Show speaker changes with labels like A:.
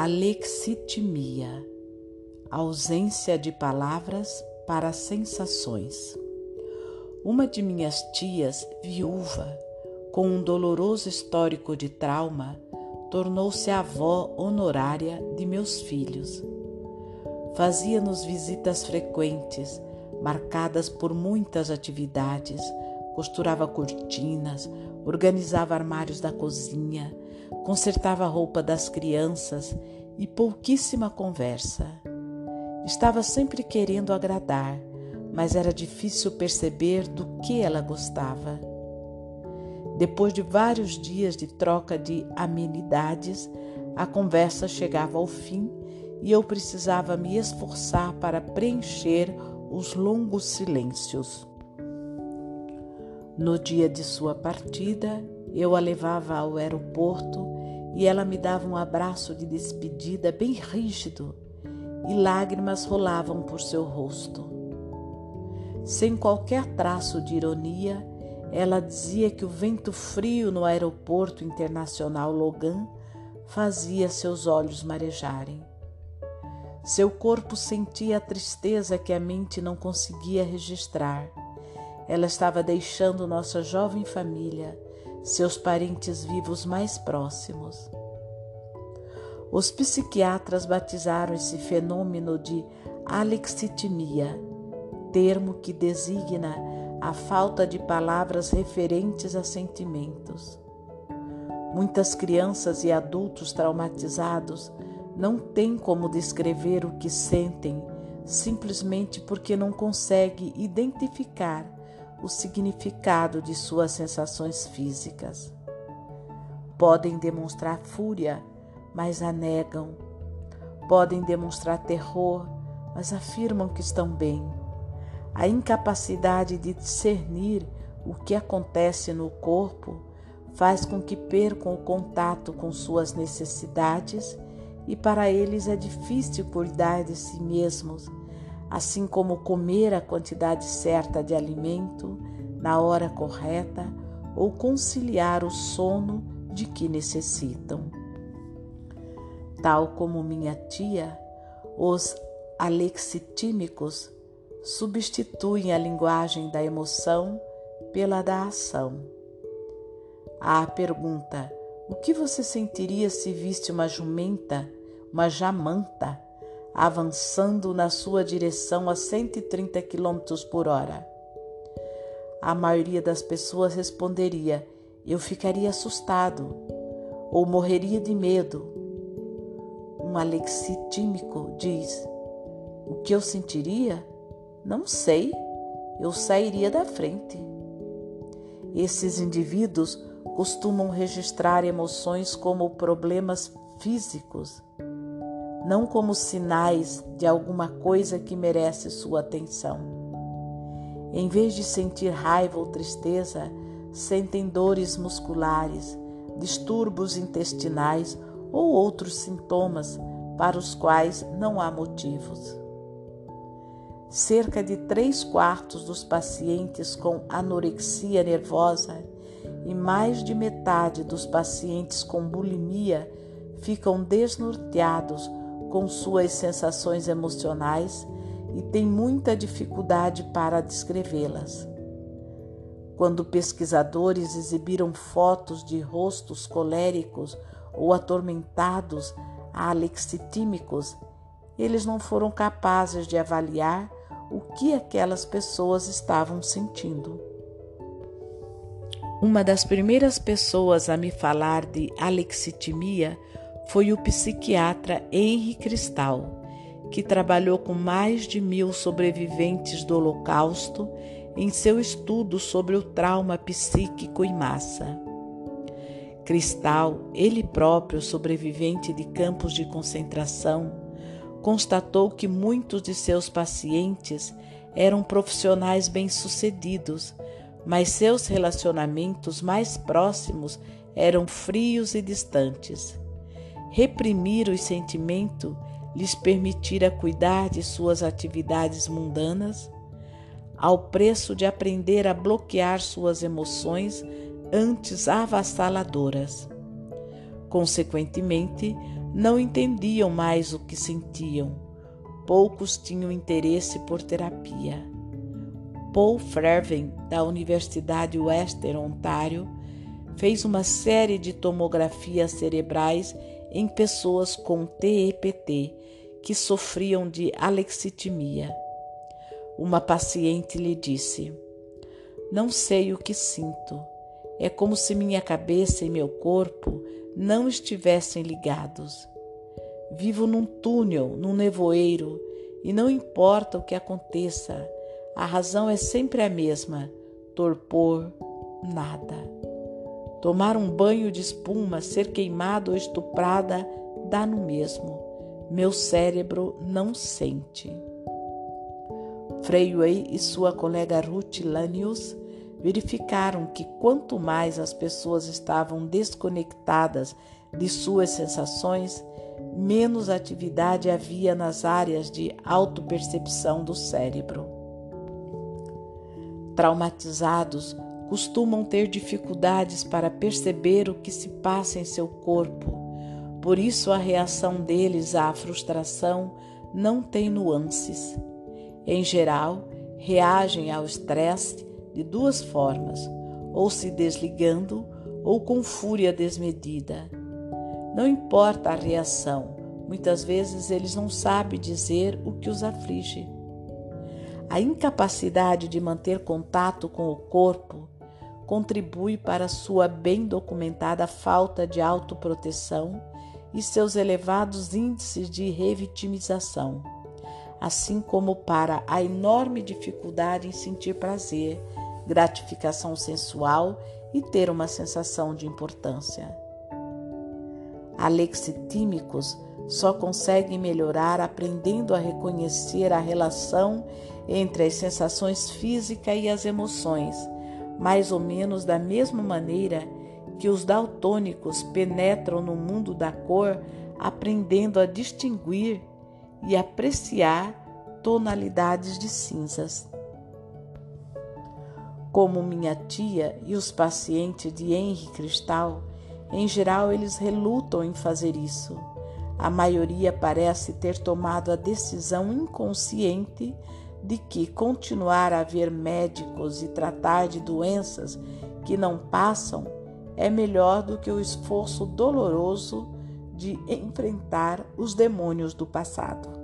A: Alexitimia ausência de palavras para sensações. Uma de minhas tias, viúva, com um doloroso histórico de trauma, tornou-se avó honorária de meus filhos. Fazia-nos visitas frequentes, marcadas por muitas atividades, costurava cortinas, organizava armários da cozinha, consertava a roupa das crianças e pouquíssima conversa. Estava sempre querendo agradar, mas era difícil perceber do que ela gostava. Depois de vários dias de troca de amenidades, a conversa chegava ao fim e eu precisava me esforçar para preencher os longos silêncios. No dia de sua partida, eu a levava ao aeroporto e ela me dava um abraço de despedida bem rígido e lágrimas rolavam por seu rosto. Sem qualquer traço de ironia, ela dizia que o vento frio no aeroporto internacional Logan fazia seus olhos marejarem. Seu corpo sentia a tristeza que a mente não conseguia registrar. Ela estava deixando nossa jovem família, seus parentes vivos mais próximos. Os psiquiatras batizaram esse fenômeno de alexitimia, termo que designa a falta de palavras referentes a sentimentos. Muitas crianças e adultos traumatizados não têm como descrever o que sentem simplesmente porque não conseguem identificar o significado de suas sensações físicas. Podem demonstrar fúria, mas a negam. Podem demonstrar terror, mas afirmam que estão bem a incapacidade de discernir o que acontece no corpo faz com que percam o contato com suas necessidades e para eles é difícil cuidar de si mesmos, assim como comer a quantidade certa de alimento na hora correta ou conciliar o sono de que necessitam. Tal como minha tia, os alexitímicos substituem a linguagem da emoção pela da ação. À pergunta: o que você sentiria se visse uma jumenta, uma jamanta, avançando na sua direção a 130 km por hora? A maioria das pessoas responderia: eu ficaria assustado ou morreria de medo. Um alexitímico diz: o que eu sentiria? Não sei, eu sairia da frente. Esses indivíduos costumam registrar emoções como problemas físicos, não como sinais de alguma coisa que merece sua atenção. Em vez de sentir raiva ou tristeza, sentem dores musculares, distúrbios intestinais ou outros sintomas para os quais não há motivos. Cerca de três quartos dos pacientes com anorexia nervosa e mais de metade dos pacientes com bulimia ficam desnorteados com suas sensações emocionais e têm muita dificuldade para descrevê-las. Quando pesquisadores exibiram fotos de rostos coléricos ou atormentados alexitímicos, eles não foram capazes de avaliar o que aquelas pessoas estavam sentindo. Uma das primeiras pessoas a me falar de alexitimia foi o psiquiatra Henry Cristal, que trabalhou com mais de mil sobreviventes do Holocausto em seu estudo sobre o trauma psíquico em massa. Cristal, ele próprio sobrevivente de campos de concentração, constatou que muitos de seus pacientes eram profissionais bem-sucedidos, mas seus relacionamentos mais próximos eram frios e distantes. Reprimir os sentimentos lhes permitira cuidar de suas atividades mundanas, ao preço de aprender a bloquear suas emoções antes avassaladoras. Consequentemente, não entendiam mais o que sentiam. Poucos tinham interesse por terapia. Paul Ferven, da Universidade Western Ontário, fez uma série de tomografias cerebrais em pessoas com TEPT que sofriam de alexitimia. Uma paciente lhe disse: Não sei o que sinto. É como se minha cabeça e meu corpo não estivessem ligados. Vivo num túnel, num nevoeiro, e não importa o que aconteça, a razão é sempre a mesma: torpor, nada. Tomar um banho de espuma, ser queimado ou estuprada, dá no mesmo. Meu cérebro não sente. Freyway e sua colega Ruth Lanius verificaram que quanto mais as pessoas estavam desconectadas de suas sensações, menos atividade havia nas áreas de autopercepção do cérebro. Traumatizados costumam ter dificuldades para perceber o que se passa em seu corpo, por isso a reação deles à frustração não tem nuances. Em geral, reagem ao estresse de duas formas, ou se desligando ou com fúria desmedida. Não importa a reação, muitas vezes eles não sabem dizer o que os aflige. A incapacidade de manter contato com o corpo contribui para sua bem documentada falta de autoproteção e seus elevados índices de revitimização, assim como para a enorme dificuldade em sentir prazer gratificação sensual e ter uma sensação de importância. Alexitímicos só conseguem melhorar aprendendo a reconhecer a relação entre as sensações físicas e as emoções, mais ou menos da mesma maneira que os daltônicos penetram no mundo da cor aprendendo a distinguir e apreciar tonalidades de cinzas como minha tia e os pacientes de Henry Cristal, em geral eles relutam em fazer isso. A maioria parece ter tomado a decisão inconsciente de que continuar a ver médicos e tratar de doenças que não passam é melhor do que o esforço doloroso de enfrentar os demônios do passado.